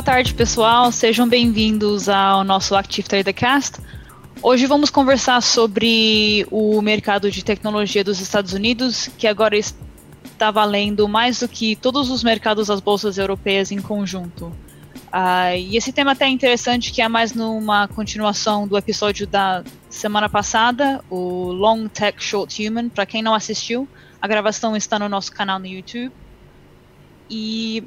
Boa tarde, pessoal. Sejam bem-vindos ao nosso Active Trader Cast. Hoje vamos conversar sobre o mercado de tecnologia dos Estados Unidos, que agora está valendo mais do que todos os mercados das bolsas europeias em conjunto. Uh, e esse tema até é interessante, que é mais numa continuação do episódio da semana passada, o Long Tech Short Human. Para quem não assistiu, a gravação está no nosso canal no YouTube. E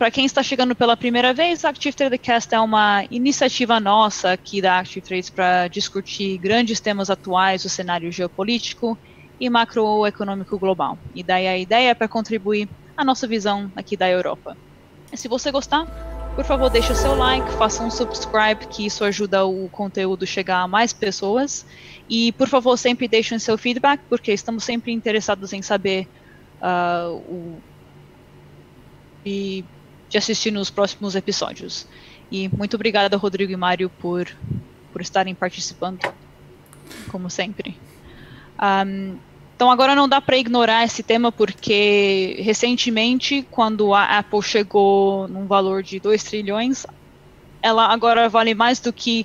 para quem está chegando pela primeira vez, a Active Trader Cast é uma iniciativa nossa aqui da Active Trades para discutir grandes temas atuais do cenário geopolítico e macroeconômico global. E daí a ideia é para contribuir à nossa visão aqui da Europa. Se você gostar, por favor, deixe o seu like, faça um subscribe, que isso ajuda o conteúdo chegar a mais pessoas. E, por favor, sempre deixem seu feedback, porque estamos sempre interessados em saber uh, o, e de assistir nos próximos episódios. E muito obrigada, Rodrigo e Mário, por, por estarem participando, como sempre. Um, então agora não dá para ignorar esse tema porque recentemente, quando a Apple chegou num valor de 2 trilhões, ela agora vale mais do que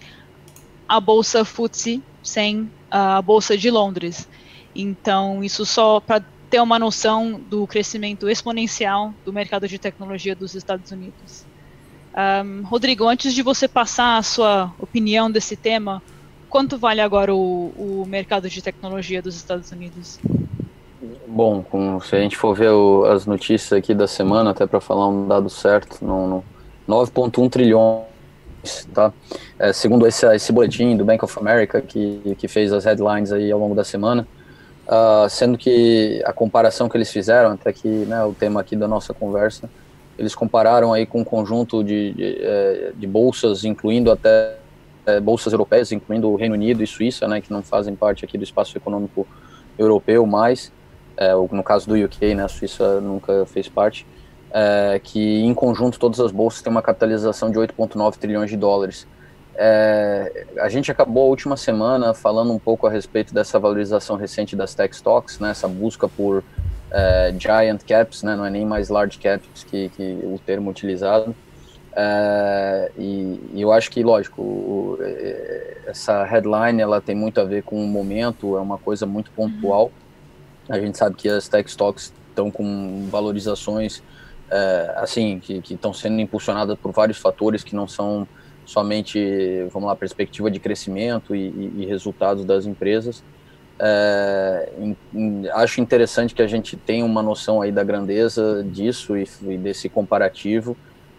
a bolsa FTSE sem a bolsa de Londres. Então isso só para ter uma noção do crescimento exponencial do mercado de tecnologia dos Estados Unidos. Um, Rodrigo, antes de você passar a sua opinião desse tema, quanto vale agora o, o mercado de tecnologia dos Estados Unidos? Bom, com, se a gente for ver o, as notícias aqui da semana, até para falar um dado certo, no, no 9,1 trilhões, tá? É, segundo esse, esse boletim do Bank of America, que, que fez as headlines aí ao longo da semana, Uh, sendo que a comparação que eles fizeram, até que né, o tema aqui da nossa conversa, eles compararam aí com um conjunto de, de, é, de bolsas, incluindo até é, bolsas europeias, incluindo o Reino Unido e Suíça, né, que não fazem parte aqui do espaço econômico europeu mais, é, no caso do UK, né, a Suíça nunca fez parte, é, que em conjunto todas as bolsas têm uma capitalização de 8,9 trilhões de dólares. É, a gente acabou a última semana falando um pouco a respeito dessa valorização recente das tech stocks, né, essa busca por é, giant caps, né, não é nem mais large caps que, que o termo utilizado. É, e, e, eu acho que, lógico, o, é, essa headline ela tem muito a ver com o momento, é uma coisa muito pontual. A gente sabe que as tech stocks estão com valorizações é, assim que estão sendo impulsionadas por vários fatores que não são somente, vamos lá, perspectiva de crescimento e, e, e resultados das empresas. É, em, em, acho interessante que a gente tenha uma noção aí da grandeza disso e, e desse comparativo,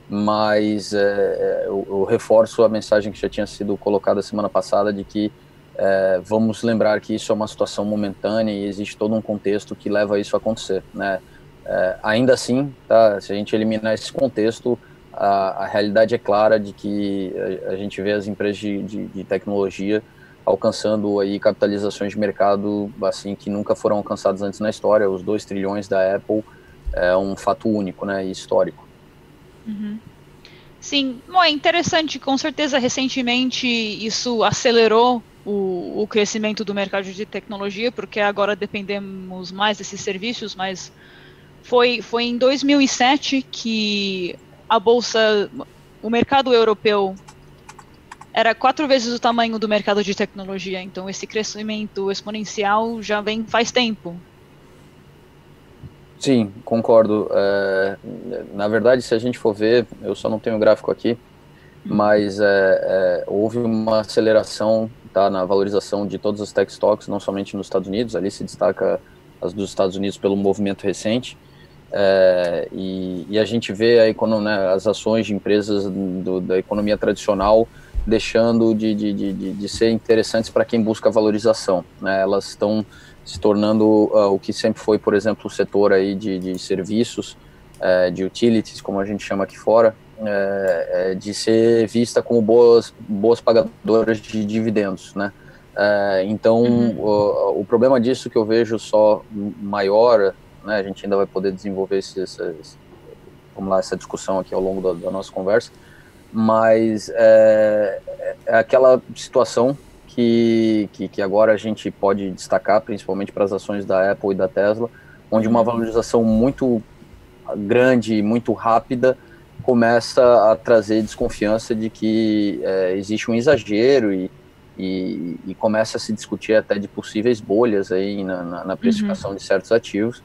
mas é, é, eu, eu, reforço a mensagem que já tinha sido colocada semana passada de que é, vamos lembrar que isso é uma situação momentânea e existe todo um contexto que leva isso a acontecer, né? É, ainda assim, tá, se a gente eliminar esse contexto, a, a realidade é clara de que a, a gente vê as empresas de, de, de, tecnologia alcançando aí capitalizações de mercado assim que nunca foram alcançadas antes na história. Os 2 trilhões da Apple é um fato único, né, e histórico. Uhum. Sim, bom, é interessante, com certeza recentemente isso acelerou o, o, crescimento do mercado de tecnologia, porque agora dependemos mais desses serviços, mas foi, foi em 2007 que a bolsa, o mercado europeu era quatro vezes o tamanho do mercado de tecnologia, então esse crescimento exponencial já vem faz tempo. Sim, concordo. É, na verdade, se a gente for ver, eu só não tenho gráfico aqui, uhum. mas é, é, houve uma aceleração tá, na valorização de todas as tech stocks, não somente nos Estados Unidos, ali se destaca as dos Estados Unidos pelo movimento recente, é, e, e, a gente vê a né, as ações de empresas do, da economia tradicional deixando de, de, de, de ser interessantes para quem busca valorização. Né? Elas estão se tornando uh, o que sempre foi, por exemplo, o setor aí de, de serviços, é, de utilities, como a gente chama aqui fora, é, de ser vista como boas, boas pagadoras de dividendos, né? Então, uhum. o, o, problema disso que eu vejo só maior né? A gente ainda vai poder desenvolver esse, essa, vamos lá, essa discussão aqui ao longo da, da nossa conversa, mas é, é aquela situação que, que, que, agora a gente pode destacar, principalmente para as ações da Apple e da Tesla, onde uma valorização muito grande, muito rápida, começa a trazer desconfiança de que é, existe um exagero e, e, e, começa a se discutir até de possíveis bolhas aí na, na, na precificação uhum. de certos ativos.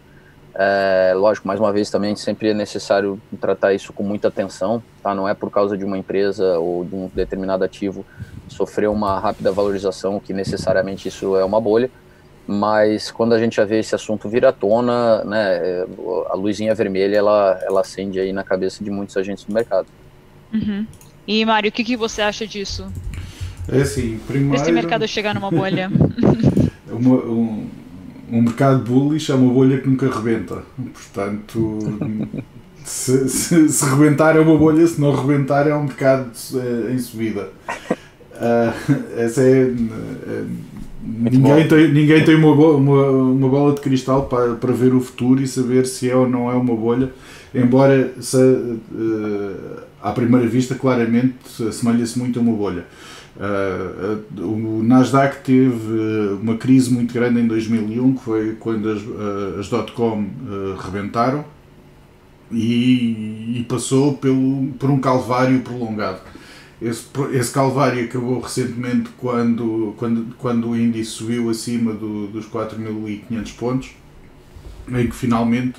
É, lógico, mais uma vez também sempre é necessário tratar isso com muita atenção, tá? Não é por causa de uma empresa ou de um determinado ativo sofrer uma rápida valorização que necessariamente isso é uma bolha, mas quando a gente já vê esse assunto vir à tona, né, a luzinha vermelha ela, ela acende aí na cabeça de muitos agentes do mercado. Uhum. E Mário, o que, que você acha disso? É assim, primeiro... Esse mercado chegar numa bolha. uma, um, um mercado bullish é uma bolha que nunca rebenta. Portanto, se, se, se rebentar é uma bolha, se não rebentar é um mercado eh, em subida. Uh, essa é, é ninguém tem, ninguém tem uma, uma, uma bola de cristal para, para ver o futuro e saber se é ou não é uma bolha, embora se, uh, à primeira vista claramente assemelha-se muito a uma bolha. Uh, o Nasdaq teve uma crise muito grande em 2001, que foi quando as, as dot-com uh, rebentaram e, e, passou pelo, por um calvário prolongado. Esse, esse calvário acabou recentemente quando, quando, quando o índice subiu acima do, dos 4.500 pontos, em que finalmente,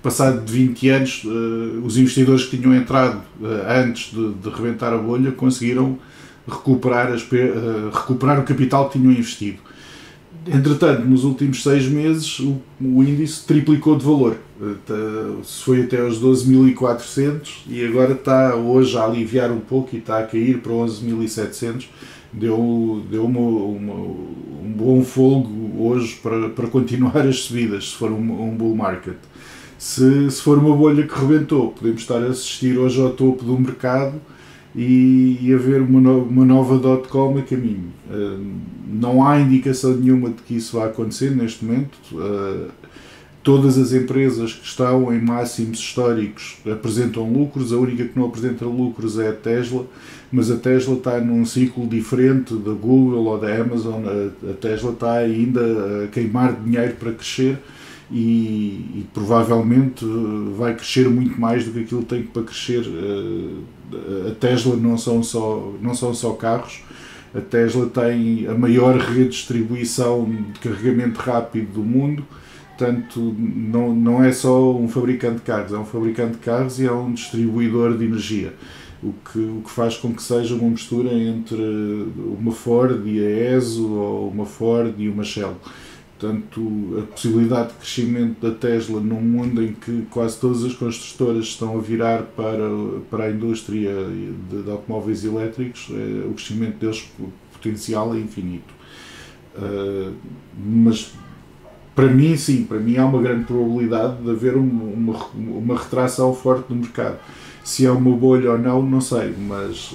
passado de 20 anos, uh, os investidores que tinham entrado antes de, de rebentar a bolha conseguiram recuperar, as, uh, recuperar o capital que tinham investido. Entretanto, nos últimos seis meses, o, o índice triplicou de valor. Se foi até aos 12.400 e agora está hoje a aliviar um pouco e está a cair para 11.700. Deu, deu uma, uma, um bom fogo hoje para, para continuar as subidas, se for um, um bull market. Se, se for uma bolha que rebentou, podemos estar a assistir hoje ao topo do mercado e, e haver uma, no, uma nova dot-com a caminho. Uh, não há indicação nenhuma de que isso vá acontecer neste momento. Uh, todas as empresas que estão em máximos históricos apresentam lucros, a única que não apresenta lucros é a Tesla, mas a Tesla está num ciclo diferente da Google ou da Amazon. A, Tesla está ainda a queimar dinheiro para crescer. E, e, provavelmente vai crescer muito mais do que aquilo tem para crescer a Tesla não são só, não são só carros, a Tesla tem a maior rede de distribuição de carregamento rápido do mundo, portanto não, não é só um fabricante de carros, é um fabricante de carros e é um distribuidor de energia. O que, o que faz com que seja uma mistura entre uma Ford e a ESO ou uma Ford e uma Shell. Portanto, a possibilidade de crescimento da Tesla num mundo em que quase todas as construtoras estão a virar para, para a indústria de, de automóveis elétricos, é, o crescimento deles potencial é infinito. Uh, mas para mim, sim, para mim há uma grande probabilidade de haver uma, uma retração forte do mercado. Se é uma bolha ou não, não sei, mas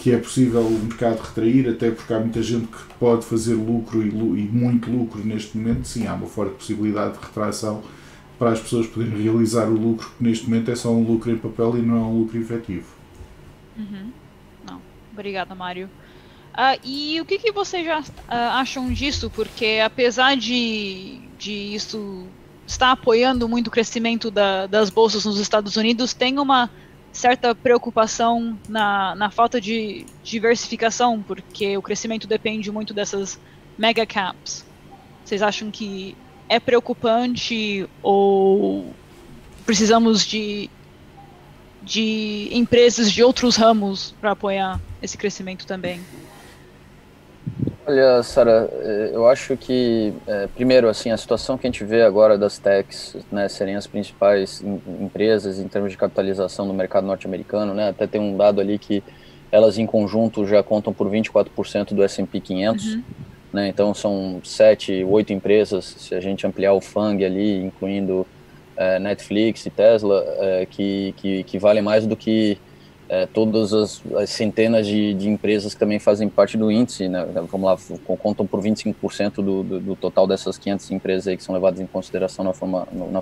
que é possível o mercado retrair, até porque há muita gente que pode fazer lucro e, e, muito lucro neste momento, sim, há uma forte possibilidade de retração para as pessoas poderem realizar o lucro, que neste momento é só um lucro em papel e não é um lucro efetivo. Uhum. Não. Obrigada, Mário. Uh, e o que, que vocês já uh, acham disso? Porque apesar de, de isso estar apoiando muito o crescimento da, das bolsas nos Estados Unidos, tem uma certa preocupação na, na falta de diversificação, porque o crescimento depende muito dessas mega caps. Vocês acham que é preocupante ou precisamos de, de empresas de outros ramos para apoiar esse crescimento também? Olha, Sara, eh, eu acho que, é, primeiro, assim, a situação que a gente vê agora das techs, né, serem as principais empresas em termos de capitalização no mercado norte-americano, né, até tem um dado ali que elas em conjunto já contam por 24% do S&P 500, uhum. né, então são sete, oito empresas, se a gente ampliar o FANG ali, incluindo é, Netflix e Tesla, é, que, que, que valem mais do que é, todas as, as centenas de, de, empresas que também fazem parte do índice, né, vamos lá, contam por 25% do, do, do, total dessas 500 empresas que são levadas em consideração na, forma, na,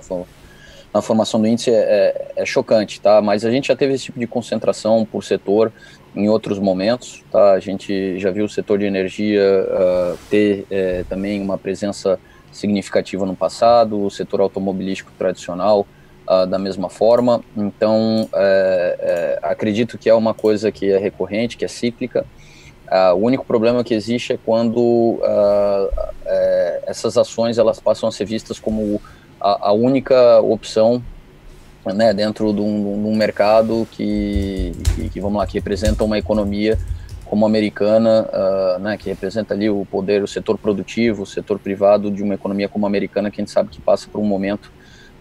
na formação do índice, é, é, é, chocante, tá? Mas a gente já teve esse tipo de concentração por setor em outros momentos, tá? A gente já viu o setor de energia uh, ter é, também uma presença significativa no passado, o setor automobilístico tradicional, uh, da mesma forma. Então, é, é, acredito que é uma coisa que é recorrente, que é cíclica. Uh, o único problema que existe é quando é, essas ações elas passam a ser vistas como a, a única opção né, dentro de um, de um mercado que, que, que, vamos lá, que representa uma economia como americana, uh, né, que representa ali o poder, o setor produtivo, o setor privado de uma economia como americana, que a gente sabe que passa por um momento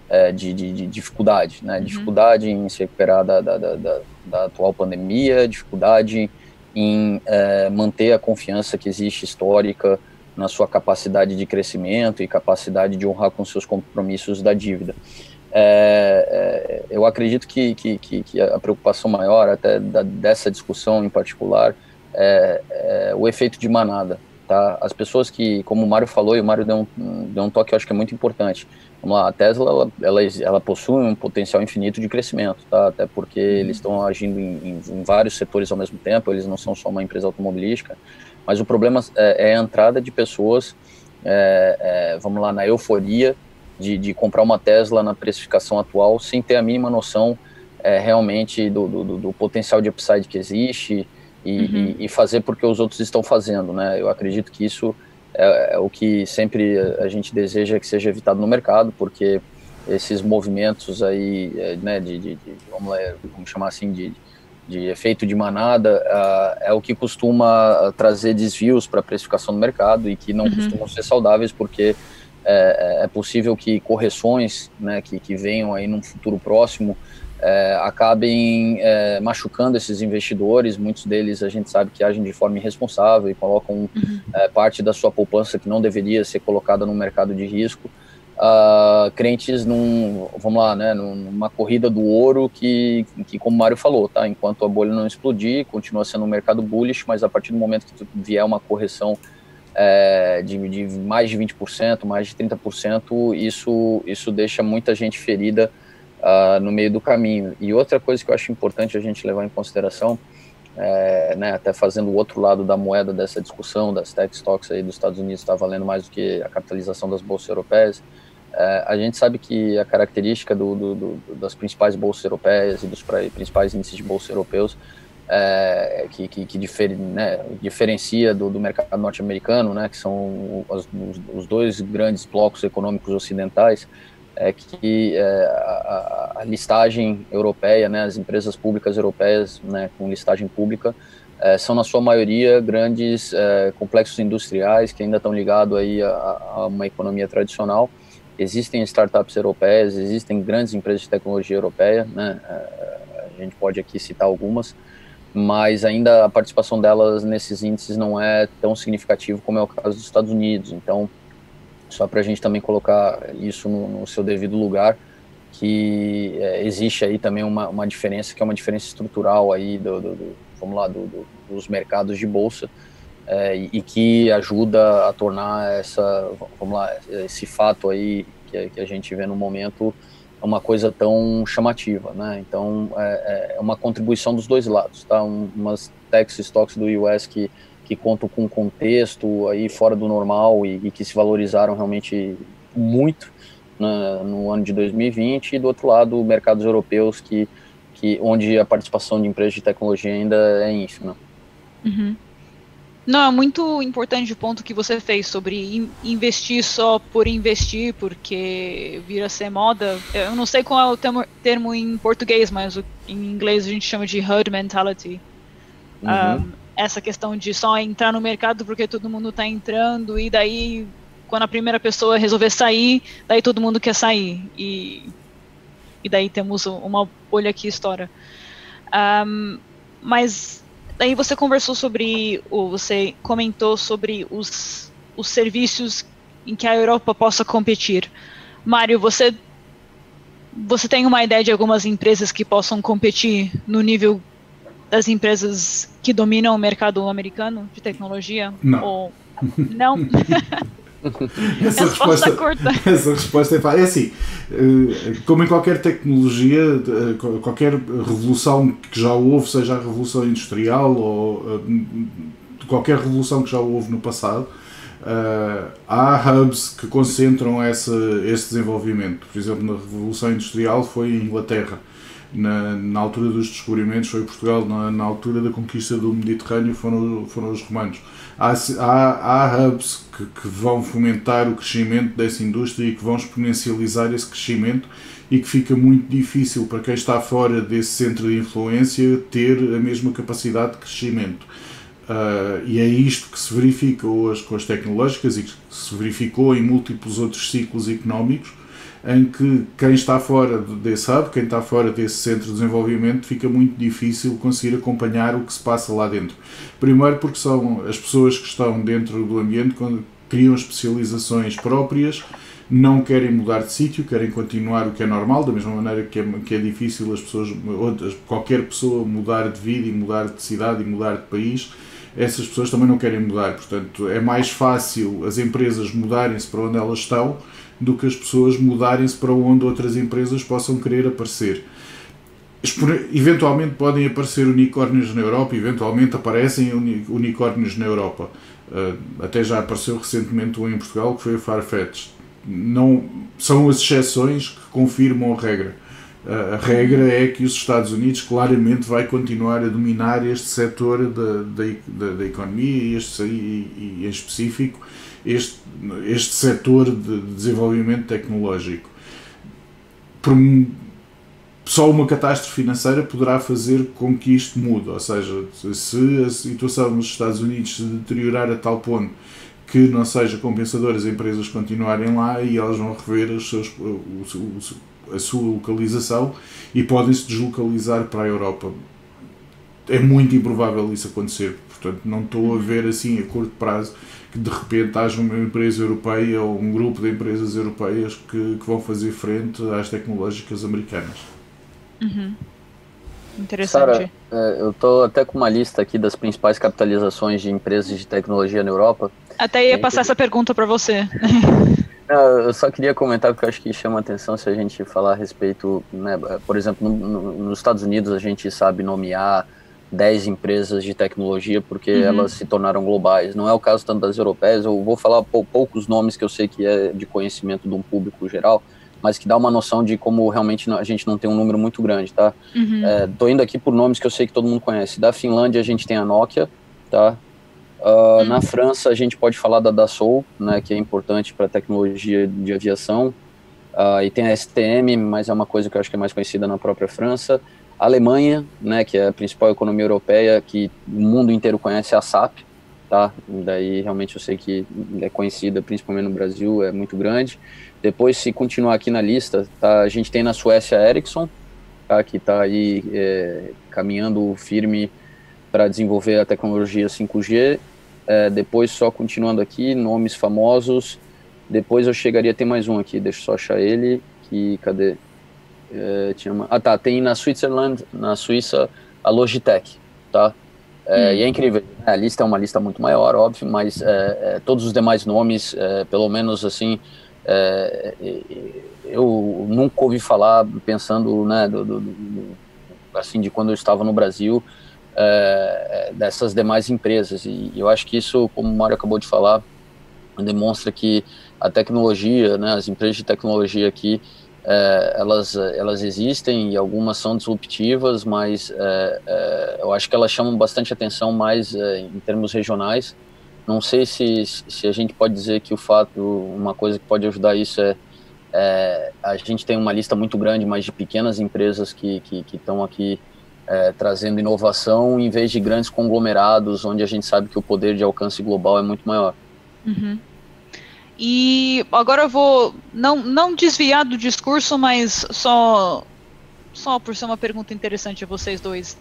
é, de, de, de, dificuldade, né, uhum. dificuldade em se recuperar da, da, da, da atual pandemia, dificuldade em é, manter a confiança que existe histórica na sua capacidade de crescimento e capacidade de honrar com seus compromissos da dívida. É, é, eu acredito que, que, que, a preocupação maior, até dessa discussão em particular, é, é, o efeito de manada. Tá? As pessoas que, como o Mário falou, e o Mário deu um, deu um toque que eu acho que é muito importante. Vamos lá, a Tesla ela, ela, ela possui um potencial infinito de crescimento, tá? até porque uhum. eles estão agindo em, em, em, vários setores ao mesmo tempo, eles não são só uma empresa automobilística, mas o problema é, é a entrada de pessoas, é, é, vamos lá, na euforia de, de, comprar uma Tesla na precificação atual, sem ter a mínima noção é, realmente do, do, do potencial de upside que existe, e, uhum. e, e, fazer porque os outros estão fazendo, né? Eu acredito que isso é, é, o que sempre a gente deseja que seja evitado no mercado, porque esses movimentos aí, é, né, de, de, de vamos, lá, vamos chamar assim, de, de efeito de manada, uh, é o que costuma trazer desvios para a precificação do mercado e que não uhum. costumam ser saudáveis, porque é, é, possível que correções né, que, que venham aí num futuro próximo é, acabem é, machucando esses investidores. Muitos deles a gente sabe que agem de forma irresponsável e colocam uhum. é, parte da sua poupança que não deveria ser colocada no mercado de risco. Uh, crentes num, vamos lá, né, numa corrida do ouro que, que, como o Mário falou, tá, enquanto a bolha não explodir, continua sendo um mercado bullish, mas a partir do momento que vier uma correção é, de, de mais de 20%, mais de 30%, isso, isso deixa muita gente ferida uh, no meio do caminho. E outra coisa que eu acho importante a gente levar em consideração, é, né, até fazendo o outro lado da moeda dessa discussão das tech stocks aí dos Estados Unidos está valendo mais do que a capitalização das bolsas europeias, é, a gente sabe que a característica do, do, do, das principais bolsas europeias e dos principais índices de bolsa europeus é, que, que, que difere, né, diferencia do, do mercado norte-americano, né, que são os, os, dois grandes blocos econômicos ocidentais, é que é, a, a, listagem europeia, né, as empresas públicas europeias né, com listagem pública, é, são na sua maioria grandes é, complexos industriais que ainda estão ligados aí a, a, uma economia tradicional. Existem startups europeias, existem grandes empresas de tecnologia europeia, né, é, a gente pode aqui citar algumas, mas ainda a participação delas nesses índices não é tão significativo como é o caso dos Estados Unidos. Então, só para a gente também colocar isso no, no seu devido lugar, que é, existe aí também uma, uma diferença, que é uma diferença estrutural aí, do, do, do vamos lá, do, dos mercados de bolsa, é, e, e, que ajuda a tornar essa, vamos lá, esse fato aí que, que a gente vê no momento uma coisa tão chamativa, né? Então é, é uma contribuição dos dois lados, tá? Um, umas tech stocks do US que que contam com um contexto aí fora do normal e, e que se valorizaram realmente muito né, no ano de 2020 e do outro lado mercados europeus que, que onde a participação de empresas de tecnologia ainda é ínfima. Uhum. Não, é muito importante o ponto que você fez sobre investir só por investir, porque vira ser moda. Eu não sei qual é o termo, termo em português, mas em inglês a gente chama de herd mentality. Uhum. Um, essa questão de só entrar no mercado porque todo mundo está entrando e daí quando a primeira pessoa resolver sair, daí todo mundo quer sair e, e daí temos uma bolha que estoura. Um, mas daí você conversou sobre, ou você comentou sobre os, os serviços em que a Europa possa competir. Mário, você você tem uma ideia de algumas empresas que possam competir no nível das empresas que dominam o mercado americano de tecnologia? Não. Ou... Não? essa, resposta, curta. essa resposta é fácil. É assim, eh, como em qualquer tecnologia, eh, qualquer revolução que já houve, seja a revolução industrial ou eh, qualquer revolução que já houve no passado, Uh, há hubs que concentram essa, esse desenvolvimento. Por exemplo, na Revolução Industrial foi em Inglaterra. Na, na altura dos descobrimentos foi Portugal. Na, na altura da conquista do Mediterrâneo foram, foram os romanos. Há, há, há hubs que, que vão fomentar o crescimento dessa indústria e que vão exponencializar esse crescimento e que fica muito difícil para quem está fora desse centro de influência ter a mesma capacidade de crescimento. Uh, e é isto que se verifica hoje com as tecnológicas e que se verificou em múltiplos outros ciclos económicos, em que quem está fora desse hub, quem está fora desse centro de desenvolvimento, fica muito difícil conseguir acompanhar o que se passa lá dentro. Primeiro, porque são as pessoas que estão dentro do ambiente criam especializações próprias, não querem mudar de sítio, querem continuar o que é normal, da mesma maneira que é, que é difícil as pessoas, qualquer pessoa mudar de vida e mudar de cidade e mudar de país essas pessoas também não querem mudar. Portanto, é mais fácil as empresas mudarem-se para onde elas estão do que as pessoas mudarem-se para onde outras empresas possam querer aparecer. Eventualmente podem aparecer unicórnios na Europa, eventualmente aparecem unicórnios na Europa. Uh, até já apareceu recentemente um em Portugal que foi a Farfetch. Não, são as exceções que confirmam a regra a regra é que os Estados Unidos claramente vai continuar a dominar este setor da, da, da economia e, este, e, e, em específico este, este setor de desenvolvimento tecnológico. Por, só uma catástrofe financeira poderá fazer com que isto mude, ou seja, se a situação nos Estados Unidos se deteriorar a tal ponto que não seja compensador as empresas continuarem lá e elas vão rever os seus, a sua localização e podem se deslocalizar para a Europa. É muito improvável isso acontecer, portanto, não estou a ver assim a curto prazo que de repente haja uma empresa europeia ou um grupo de empresas europeias que, que vão fazer frente às tecnológicas americanas. Uhum. Interessante. Sara, é, eu estou até com uma lista aqui das principais capitalizações de empresas de tecnologia na Europa. Até ia passar essa pergunta para você. Não, eu só queria comentar porque eu acho que chama atenção se a gente falar a respeito, né, por exemplo, no, no, nos Estados Unidos a gente sabe nomear 10 empresas de tecnologia porque uhum. elas se tornaram globais. Não é o caso tanto das europeias, eu vou falar pou, poucos nomes que eu sei que é de conhecimento de um público geral, mas que dá uma noção de como realmente a gente não tem um número muito grande, tá? Uhum. É, tô indo aqui por nomes que eu sei que todo mundo conhece. Da Finlândia a gente tem a Nokia, tá? Uh, Na França, a gente pode falar da Dassault, né, que é importante para a tecnologia de aviação. Uh, e tem a STM, mas é uma coisa que eu acho que é mais conhecida na própria França. A Alemanha, né, que é a principal economia europeia, que o mundo inteiro conhece, a SAP. Tá? Daí realmente eu sei que é conhecida, principalmente no Brasil, é muito grande. Depois, se continuar aqui na lista, tá, a gente tem na Suécia a Ericsson, tá, que está aí é, caminhando firme para desenvolver a tecnologia 5G. É, depois, só continuando aqui, nomes famosos. Depois eu chegaria, tem mais um aqui, deixa eu só achar ele. Que, cadê? É, tinha uma, ah, tá, tem na Switzerland, na Suíça, a Logitech, tá? É, hum. E é incrível, né? a lista é uma lista muito maior, óbvio, mas é, é, todos os demais nomes, é, pelo menos assim, eu nunca ouvi falar, pensando, né, do, do, do, assim, de quando eu estava no Brasil, é, dessas demais empresas. E eu acho que isso, como o Mário acabou de falar, demonstra que a tecnologia, né, as empresas de tecnologia aqui, é, elas, elas existem e algumas são disruptivas, mas é, é, eu acho que elas chamam bastante atenção mais é, em termos regionais. Não sei se, se a gente pode dizer que o fato, uma coisa que pode ajudar isso é, é a gente tem uma lista muito grande, mas de pequenas empresas que estão aqui é, trazendo inovação em vez de grandes conglomerados, onde a gente sabe que o poder de alcance global é muito maior. Uhum. E agora eu vou não, não desviar do discurso, mas só só por ser uma pergunta interessante a vocês dois.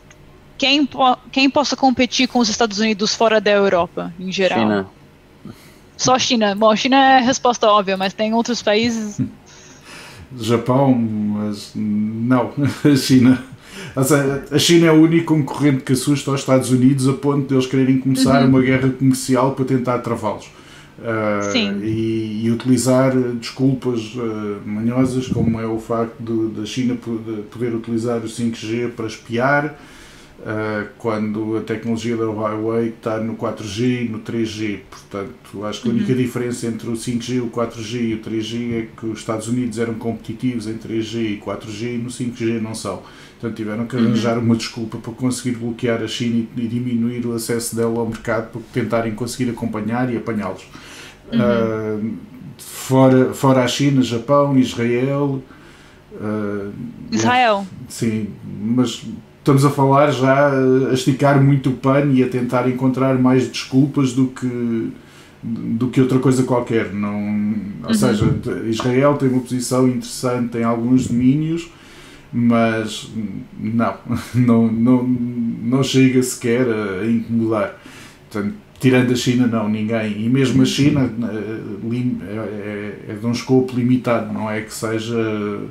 Quem, quem possa competir com os Estados Unidos fora da Europa, em geral? China. Só China. Bom, China é a resposta óbvia, mas tem outros países. Japão, mas não, China a China é o único concorrente que assusta os Estados Unidos a ponto de eles quererem começar uhum. uma guerra comercial para tentar travá-los. Uh, e, e, utilizar desculpas uh, manhosas, como é o facto da China poder utilizar o 5G para espiar, uh, quando a tecnologia da Huawei está no 4G e no 3G. Portanto, acho que a única uhum. diferença entre o 5G, o 4G e o 3G é que os Estados Unidos eram competitivos em 3G e 4G e no 5G não são. Portanto, tiveram que arranjar uhum. uma desculpa para conseguir bloquear a China e, diminuir o acesso dela ao mercado para tentarem conseguir acompanhar e apanhá-los. Uhum. Uh, fora, fora a China, Japão, Israel. Uh, Israel. Sim, mas estamos a falar já a esticar muito o pano e a tentar encontrar mais desculpas do que do que outra coisa qualquer. Não, ou uhum. seja, Israel tem uma posição interessante em alguns domínios, mas não, não, não, não chega sequer a, incomodar. Portanto, tirando a China, não, ninguém. E mesmo a China é, é, é de um escopo limitado, não é que seja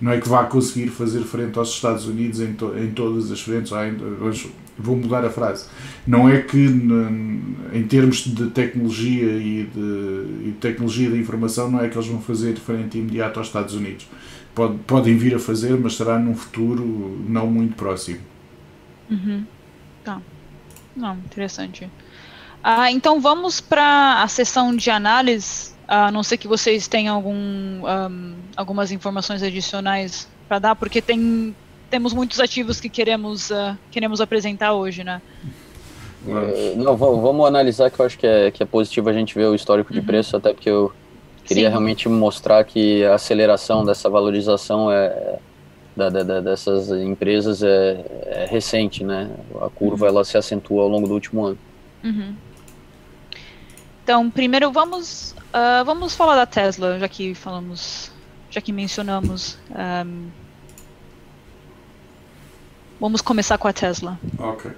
não é que vá conseguir fazer frente aos Estados Unidos em, to, em todas as frentes. Ah, vou mudar a frase. Não é que, em termos de tecnologia e de, e tecnologia da informação, não é que eles vão fazer frente imediato aos Estados Unidos. Pode, podem vir a fazer, mas será num futuro não muito próximo. Uhum. Tá. Não, interessante. Ah, então vamos para a sessão de análise a não ser que vocês tenham algum, um, algumas informações adicionais para dar, porque tem, temos muitos ativos que queremos, uh, queremos apresentar hoje, né? Uh, não, vamos analisar que eu acho que é, que é positivo a gente ver o histórico de uhum. preço, até porque eu queria Sim. realmente mostrar que a aceleração dessa valorização é, da, da, dessas empresas é, é, recente, né? A curva uhum. ela se acentua ao longo do último ano. Uhum. Então, primeiro vamos Uh, vamos falar da Tesla, já que falamos, já que mencionamos. Um, vamos começar com a Tesla. Ok.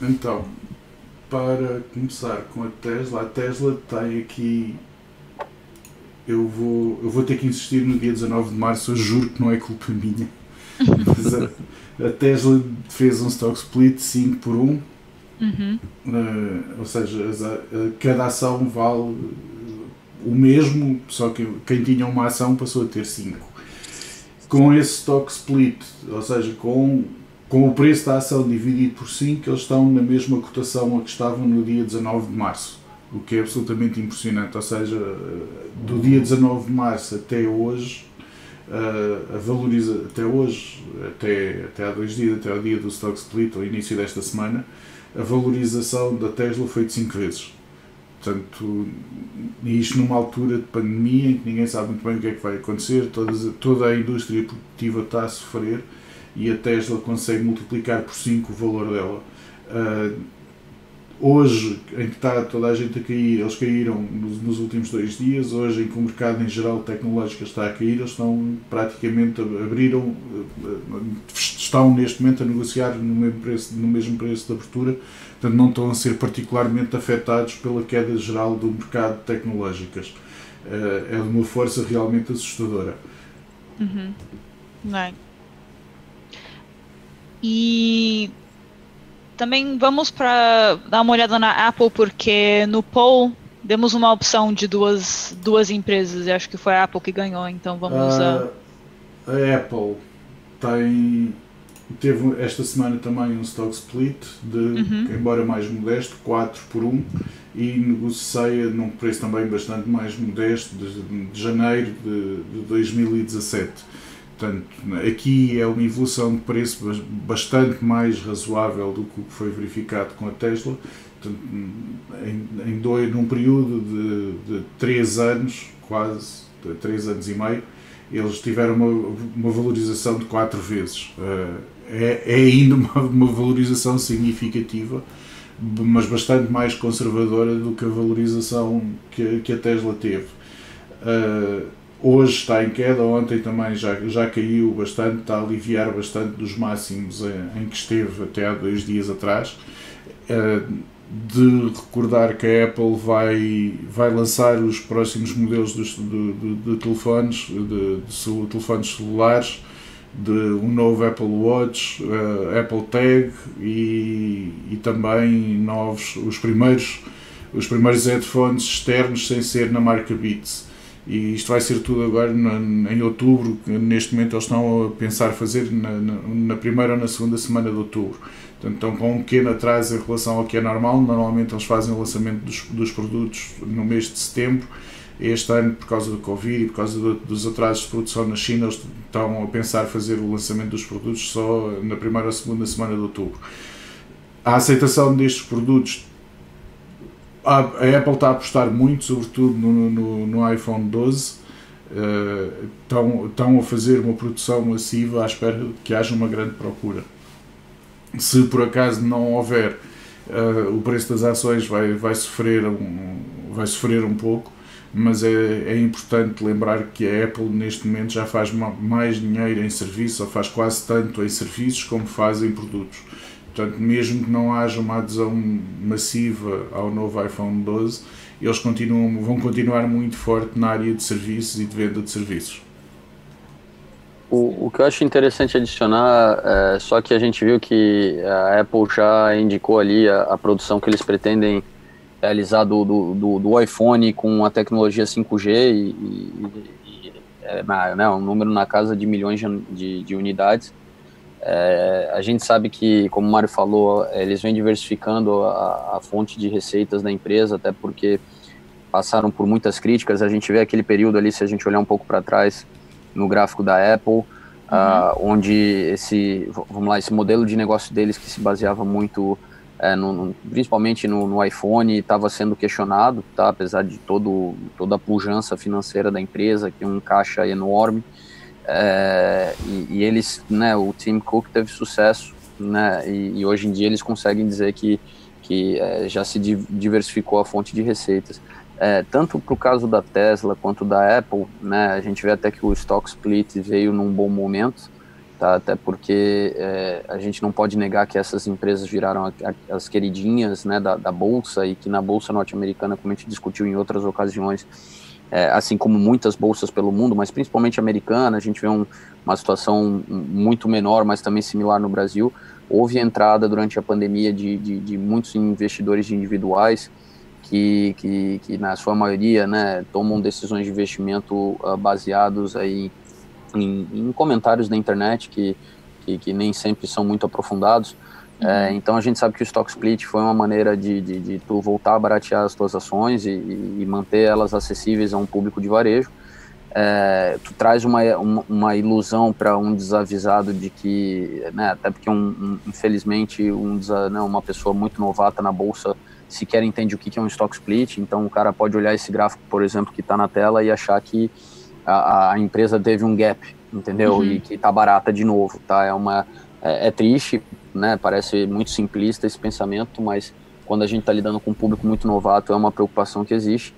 Então, para começar com a Tesla, a Tesla tem aqui. Eu vou, eu vou ter que insistir no dia 19 de março, eu juro que não é culpa minha. A, a Tesla fez um stock split 5 por 1. Uhum. Uh, ou seja, cada ação vale o mesmo, só que quem tinha uma ação passou a ter 5. Com esse stock split, ou seja, com, com o preço da ação dividido por 5, eles estão na mesma cotação a que estavam no dia 19 de março, o que é absolutamente impressionante. Ou seja, do dia 19 de março até hoje, a valoriza até hoje, até, até há dois dias, até ao dia do stock split, ao início desta semana, a valorização da Tesla foi de 5 vezes. Portanto, isto numa altura de pandemia em que ninguém sabe muito bem o que é que vai acontecer, todas, toda a indústria produtiva está a sofrer e a Tesla consegue multiplicar por 5 o valor dela. Uh, hoje, em que está toda a gente a cair, eles caíram nos, nos, últimos dois dias, hoje em que o mercado em geral tecnológico está a cair, eles estão praticamente, abriram, estão neste momento a negociar no mesmo preço, no mesmo preço de abertura portanto não estão a ser particularmente afetados pela queda geral do mercado de tecnológicas. Eh, é de uma força realmente assustadora. Uhum. É. E também vamos para dar uma olhada na Apple, porque no poll demos uma opção de duas, duas empresas, e acho que foi a Apple que ganhou, então vamos a. A Apple tem Teve esta semana também um stock split, de, uhum. embora mais modesto, 4 por 1, e negocia num preço também bastante mais modesto, de, de janeiro de, de 2017. Portanto, aqui é uma evolução de preço bastante mais razoável do que o que foi verificado com a Tesla. Portanto, em, em dois, num período de, de 3 anos, quase, 3 anos e meio, eles tiveram uma, uma valorização de 4 vezes. Uh, é, é ainda uma, uma valorização significativa, mas bastante mais conservadora do que a valorização que, que a Tesla teve. Hoje está em queda, ontem também já, já caiu bastante, está a aliviar bastante dos máximos em, em que esteve até há dois dias atrás. Uh, de recordar que a Apple vai, vai lançar os próximos modelos de, de, de telefones, de, de, telefones celulares, de um novo Apple Watch, uh, Apple Tag e, e também novos, os primeiros, os primeiros headphones externos sem ser na marca Beats. E isto vai ser tudo agora na, em outubro, neste momento eles estão a pensar fazer na, na, na, primeira ou na segunda semana de outubro. Portanto, estão com um pequeno atraso em relação ao que é normal. Normalmente eles fazem o lançamento dos, dos produtos no mês de setembro. Este ano, por causa do Covid e por causa do, dos atrasos de produção na China, eles estão a pensar fazer o lançamento dos produtos só na primeira ou segunda semana de outubro. A aceitação destes produtos a, Apple está a apostar muito, sobretudo no, no, no iPhone 12. Uh, estão, estão a fazer uma produção massiva à espera que haja uma grande procura se por acaso não houver, uh, o preço das ações vai, vai, sofrer um, vai sofrer um pouco, mas é, é importante lembrar que a Apple neste momento já faz mais dinheiro em serviços, ou faz quase tanto em serviços como faz em produtos. Portanto, mesmo que não haja uma adesão massiva ao novo iPhone 12, eles continuam, vão continuar muito forte na área de serviços e de venda de serviços. O, o que eu acho interessante adicionar é só que a gente viu que a Apple já indicou ali a, a produção que eles pretendem realizar do, do, do, iPhone com a tecnologia 5G e, e, e é, né, um número na casa de milhões de, de, de unidades. É, a gente sabe que, como o Mário falou, eles vêm diversificando a, a, fonte de receitas da empresa, até porque passaram por muitas críticas. A gente vê aquele período ali, se a gente olhar um pouco para trás, no gráfico da Apple, uhum. uh, onde esse, vamos lá, esse modelo de negócio deles que se baseava muito, é, no, no, principalmente no, no iPhone, estava sendo questionado, tá? apesar de todo, toda a pujança financeira da empresa, que é um caixa enorme, é, e, e, eles, né, o Tim Cook teve sucesso, né, e, e hoje em dia eles conseguem dizer que, que é, já se diversificou a fonte de receitas. É, tanto para o caso da Tesla quanto da Apple, né, a gente vê até que o stock split veio num bom momento, tá, até porque é, a gente não pode negar que essas empresas viraram a, a, as queridinhas né, da, da, bolsa e que na bolsa norte-americana, como a gente discutiu em outras ocasiões, é, assim como muitas bolsas pelo mundo, mas principalmente americana, a gente vê um, uma situação muito menor, mas também similar no Brasil. Houve entrada durante a pandemia de, de, de muitos investidores individuais que, que, que na sua maioria né, tomam decisões de investimento uh, baseados aí em, em, comentários da internet que, que, que, nem sempre são muito aprofundados. É, então a gente sabe que o stock split foi uma maneira de, de, de tu voltar a baratear as tuas ações e, e manter elas acessíveis a um público de varejo. É, tu traz uma, uma, uma ilusão para um desavisado de que, né, até porque um, um, infelizmente um, né, uma pessoa muito novata na bolsa sequer entende o que é um stock split, então o cara pode olhar esse gráfico, por exemplo, que está na tela e achar que a, a, empresa teve um gap, entendeu? Uhum. E que está barata de novo, tá? É uma é, é, triste, né? Parece muito simplista esse pensamento, mas quando a gente está lidando com um público muito novato é uma preocupação que existe.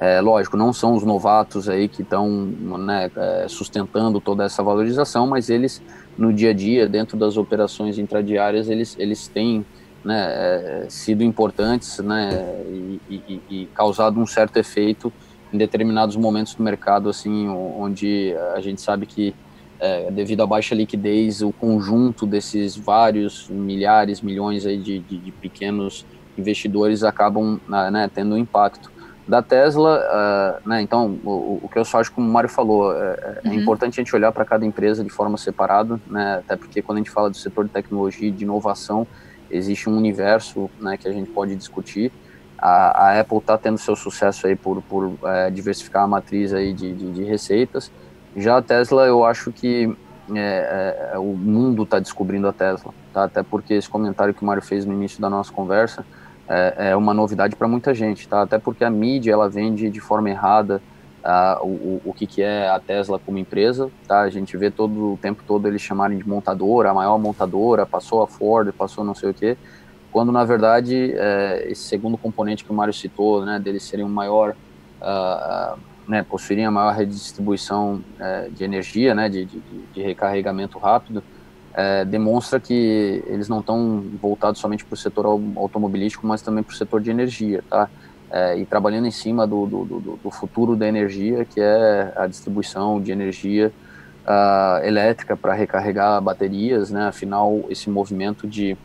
É, lógico, não são os novatos aí que estão né, é, sustentando toda essa valorização, mas eles no dia a dia, dentro das operações intradiárias, eles, eles têm né, é, sido importantes né, e, e, e, causado um certo efeito em determinados momentos do mercado, assim, onde a gente sabe que é, devido à baixa liquidez, o conjunto desses vários milhares, milhões aí de, de, de pequenos investidores acabam né, né tendo um impacto. Da Tesla, uh, né, então, o, o, que eu só acho, como o Mário falou, é, é uhum. importante a gente olhar para cada empresa de forma separada, né, até porque quando a gente fala do setor de tecnologia e de inovação, existe um universo né, que a gente pode discutir. A, a Apple está tendo seu sucesso aí por, por é, diversificar a matriz aí de, de, de, receitas. Já a Tesla, eu acho que é, é, o mundo está descobrindo a Tesla, tá? até porque esse comentário que o Mário fez no início da nossa conversa é, é uma novidade para muita gente, tá? até porque a mídia ela vende de forma errada uh, o, o que, que é a Tesla como empresa, tá? A gente vê todo o tempo todo eles chamarem de montadora, a maior montadora, passou a Ford, passou não sei o quê, quando na verdade é, esse segundo componente que o Mário citou, né, deles serem o maior, uh, né, possuírem a maior rede de distribuição uh, de energia, né, de, de, de recarregamento rápido, é, demonstra que eles não estão voltados somente para o setor automobilístico, mas também para o setor de energia, tá? é, e trabalhando em cima do, do, do, do, futuro da energia, que é a distribuição de energia uh, elétrica para recarregar baterias, né? Afinal, esse movimento de,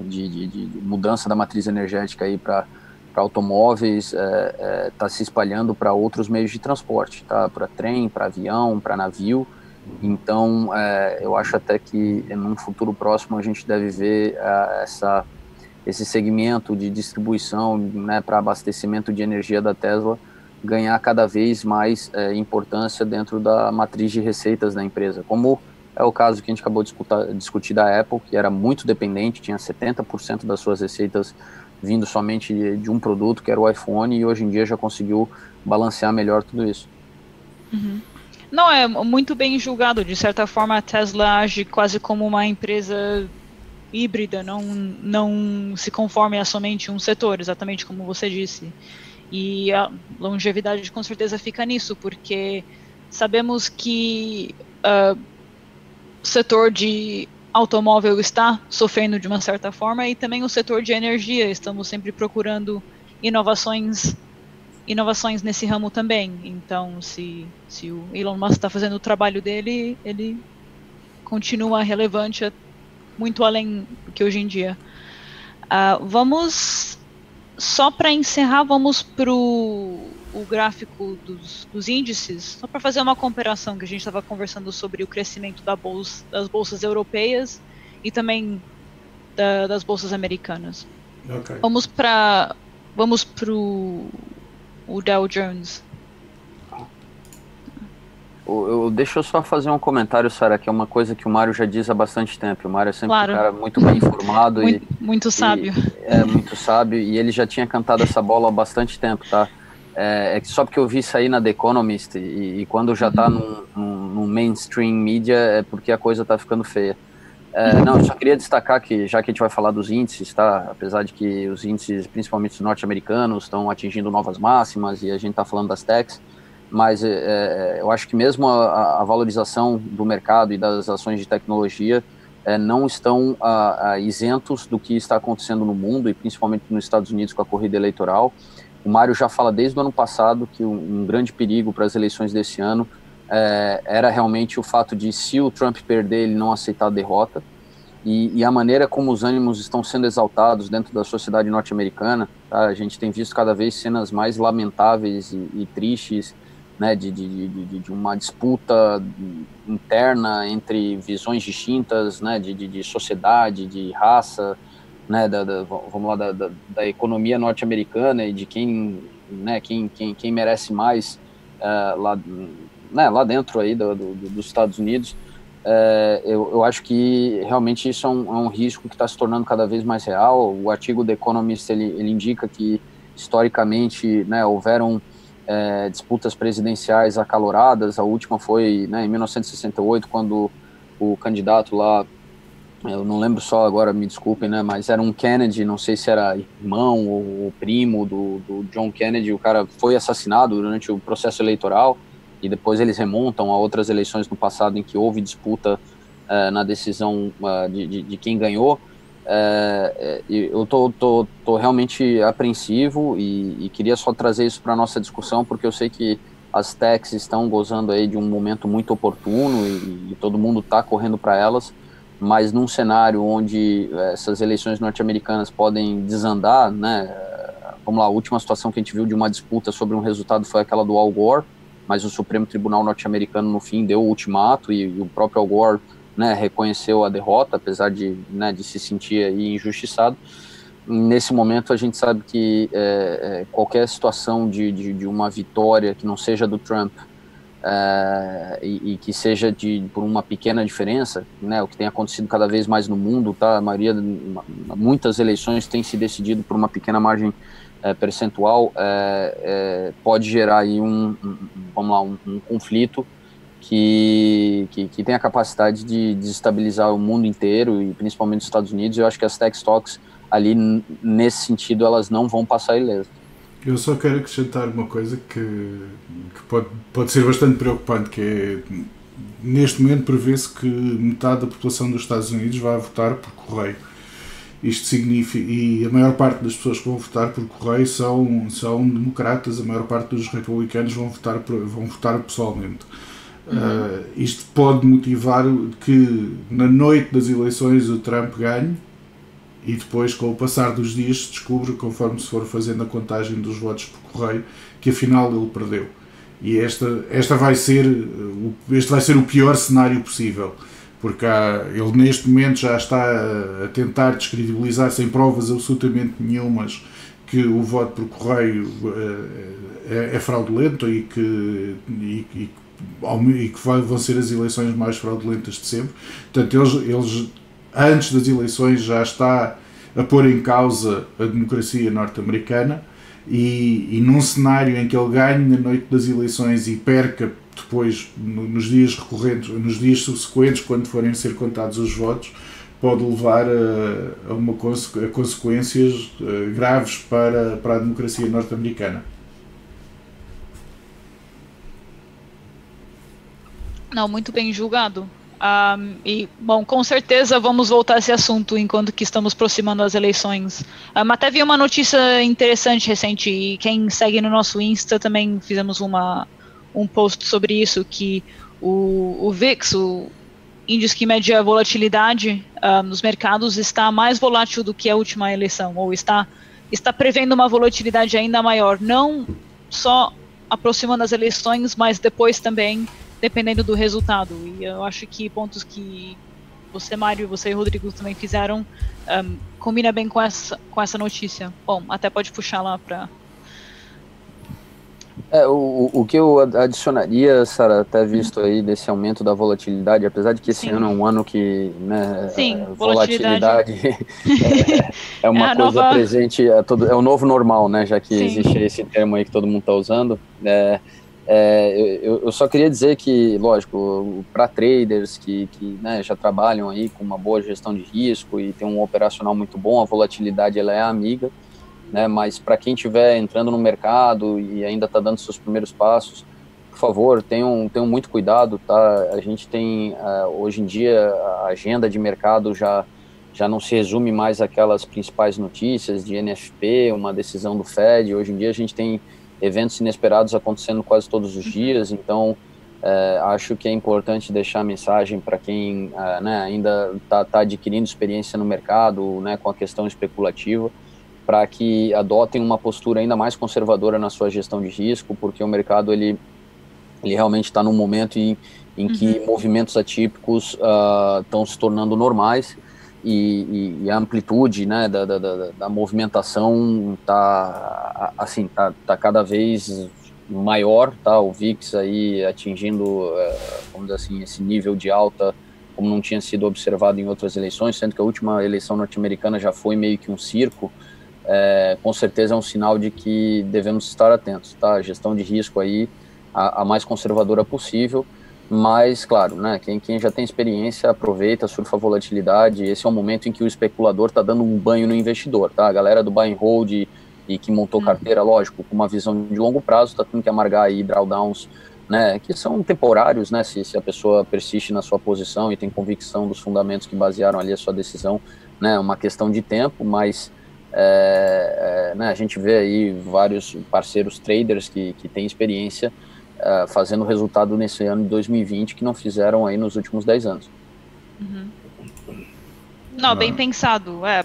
de, de, de mudança da matriz energética aí para automóveis está é, é, tá se espalhando para outros meios de transporte, tá? Para trem, para avião, para navio. Então, é, eu acho até que num futuro próximo a gente deve ver é, essa, esse segmento de distribuição né, para abastecimento de energia da Tesla ganhar cada vez mais é, importância dentro da matriz de receitas da empresa, como é o caso que a gente acabou de discutir, discutir da Apple, que era muito dependente, tinha 70% das suas receitas vindo somente de, de, um produto, que era o iPhone, e hoje em dia já conseguiu balancear melhor tudo isso. Uhum. Não, é muito bem julgado. De certa forma, a Tesla age quase como uma empresa híbrida, não, não se conforme a somente um setor, exatamente como você disse. E a longevidade com certeza fica nisso, porque sabemos que uh, o setor de automóvel está sofrendo de uma certa forma e também o setor de energia. Estamos sempre procurando inovações inovações nesse ramo também. Então, se, se o Elon Musk está fazendo o trabalho dele, ele continua relevante muito além do que hoje em dia. Uh, vamos, só para encerrar, vamos para o gráfico dos, dos índices, só para fazer uma comparação, que a gente estava conversando sobre o crescimento da bolsa, das bolsas europeias e também da, das bolsas americanas. Okay. Vamos para vamos pro o Dow Jones. Eu, eu, deixa eu só fazer um comentário, Sara, que é uma coisa que o Mário já diz há bastante tempo. O Mário é sempre claro. um cara muito bem informado muito, e. Muito sábio. E, é, muito sábio, e ele já tinha cantado essa bola há bastante tempo, tá? É, é só porque eu vi aí na The Economist, e, e quando já tá uhum. num, num, mainstream media, é porque a coisa tá ficando feia. É, não, eu só queria destacar que, já que a gente vai falar dos índices, tá? Apesar de que os índices, principalmente os norte-americanos, estão atingindo novas máximas e a gente está falando das techs, mas é, é, eu acho que mesmo a, a, valorização do mercado e das ações de tecnologia é, não estão a, a, isentos do que está acontecendo no mundo e principalmente nos Estados Unidos com a corrida eleitoral. O Mário já fala desde o ano passado que um, um grande perigo para as eleições desse ano é, era realmente o fato de, se o Trump perder, ele não aceitar a derrota. E, e a maneira como os ânimos estão sendo exaltados dentro da sociedade norte-americana, tá? a gente tem visto cada vez cenas mais lamentáveis e, e tristes, né, de, de, de, de, uma disputa interna entre visões distintas, né, de, de, sociedade, de raça, né, da, da vamos lá, da, da, da economia norte-americana e de quem, né, quem, quem, quem merece mais uh, lá né, lá dentro aí do, do, dos Estados Unidos, é, eu, eu, acho que realmente isso é um, é um risco que está se tornando cada vez mais real. O artigo do Economist ele, ele indica que historicamente né, houveram é, disputas presidenciais acaloradas. A última foi né, em 1968, quando o candidato lá, eu não lembro só agora, me desculpem, né, mas era um Kennedy, não sei se era irmão ou primo do, do John Kennedy. O cara foi assassinado durante o processo eleitoral e depois eles remontam a outras eleições no passado em que houve disputa uh, na decisão uh, de, de, de, quem ganhou. Uh, eu tô, tô, tô, realmente apreensivo e, e, queria só trazer isso para nossa discussão, porque eu sei que as techs estão gozando aí de um momento muito oportuno e, e todo mundo está correndo para elas, mas num cenário onde essas eleições norte-americanas podem desandar, né? Vamos lá, a última situação que a gente viu de uma disputa sobre um resultado foi aquela do Al Gore, mas o Supremo Tribunal norte-americano no fim deu o ultimato e, e o próprio Al Gore né, reconheceu a derrota, apesar de, né, de se sentir injustiçado. Nesse momento a gente sabe que é, qualquer situação de, de, de, uma vitória que não seja do Trump é, e, e, que seja de, por uma pequena diferença, né, o que tem acontecido cada vez mais no mundo, tá? A maioria, muitas eleições têm se decidido por uma pequena margem é, percentual é, pode gerar aí um, um vamos lá, um, um conflito que, que, que, tem a capacidade de desestabilizar o mundo inteiro e principalmente os Estados Unidos. Eu acho que as tech stocks ali nesse sentido elas não vão passar ilesas. Eu só quero acrescentar uma coisa que, que pode, pode ser bastante preocupante, que é neste momento prevê-se que metade da população dos Estados Unidos vai votar por correio. Isto significa, e a maior parte das pessoas que vão votar por correio são, são democratas, a maior parte dos republicanos vão votar, vão votar pessoalmente. Uhum. Uh, isto pode motivar que na noite das eleições o Trump ganhe e depois, com o passar dos dias, se descubra, conforme se for fazendo a contagem dos votos por correio, que afinal ele perdeu. E esta, esta vai ser, este vai ser o pior cenário possível, porque há, ele neste momento já está a tentar descredibilizar sem provas absolutamente nenhumas que o voto por correio é, é fraudulento e que, e, e, e que vão ser as eleições mais fraudulentas de sempre. Portanto, eles, eles antes das eleições já está a pôr em causa a democracia norte-americana e, e num cenário em que ele ganhe na noite das eleições e perca depois no, nos dias recorrentes, nos dias subsequentes, quando forem ser contados os votos, pode levar a, a uma a consequências uh, graves para, para a democracia norte-americana. Não, muito bem julgado. Um, e, bom, com certeza vamos voltar a esse assunto enquanto que estamos aproximando as eleições. Um, até vi uma notícia interessante recente, e quem segue no nosso Insta também fizemos uma, um post sobre isso, que o, o VIX, o índice que mede a volatilidade um, nos mercados, está mais volátil do que a última eleição, ou está, está prevendo uma volatilidade ainda maior, não só aproximando as eleições, mas depois também dependendo do resultado. E eu acho que pontos que você, Mário, você e Rodrigo também fizeram um, combina bem com essa, com essa notícia. Bom, até pode puxar lá para. É, o, o que eu adicionaria, Sara, até visto aí desse aumento da volatilidade, apesar de que esse Sim. ano é um ano que, né, Sim, é, volatilidade, volatilidade é, é, uma é coisa nova... presente, é, todo, é o novo normal, né, já que Sim. existe esse termo aí que todo mundo está usando. É, é, eu, eu, só queria dizer que, lógico, para traders que, que né, já trabalham aí com uma boa gestão de risco e tem um operacional muito bom, a volatilidade ela é amiga, né, mas para quem estiver entrando no mercado e ainda está dando seus primeiros passos, por favor, tenham, tenham muito cuidado, tá? A gente tem, uh, hoje em dia, a agenda de mercado já, já não se resume mais àquelas principais notícias de NFP, uma decisão do Fed, hoje em dia a gente tem eventos inesperados acontecendo quase todos os dias, então é, acho que é importante deixar a mensagem para quem é, né, ainda está tá adquirindo experiência no mercado, né, com a questão especulativa, para que adotem uma postura ainda mais conservadora na sua gestão de risco, porque o mercado ele, ele realmente está num momento em, em que uhum. movimentos atípicos estão ah, uh, se tornando normais e, e, a amplitude né, da, da, da, da movimentação está assim tá, tá cada vez maior, tá? O VIX aí atingindo, é, vamos dizer assim, esse nível de alta como não tinha sido observado em outras eleições, sendo que a última eleição norte-americana já foi meio que um circo. É, com certeza é um sinal de que devemos estar atentos, tá? A gestão de risco aí a, a mais conservadora possível mas, claro, né, quem, quem já tem experiência aproveita, surfa a volatilidade. Esse é o momento em que o especulador está dando um banho no investidor, tá? A galera do buy and hold e, e que montou hum. carteira, lógico, com uma visão de longo prazo, está tendo que amargar aí drawdowns, né, que são temporários, né, se, se a pessoa persiste na sua posição e tem convicção dos fundamentos que basearam ali a sua decisão, né, é uma questão de tempo, mas é, é, né, a gente vê aí vários parceiros traders que, que têm experiência uh, fazendo resultado nesse ano de 2020 que não fizeram aí nos últimos 10 anos. Uhum. Não, bem pensado. É,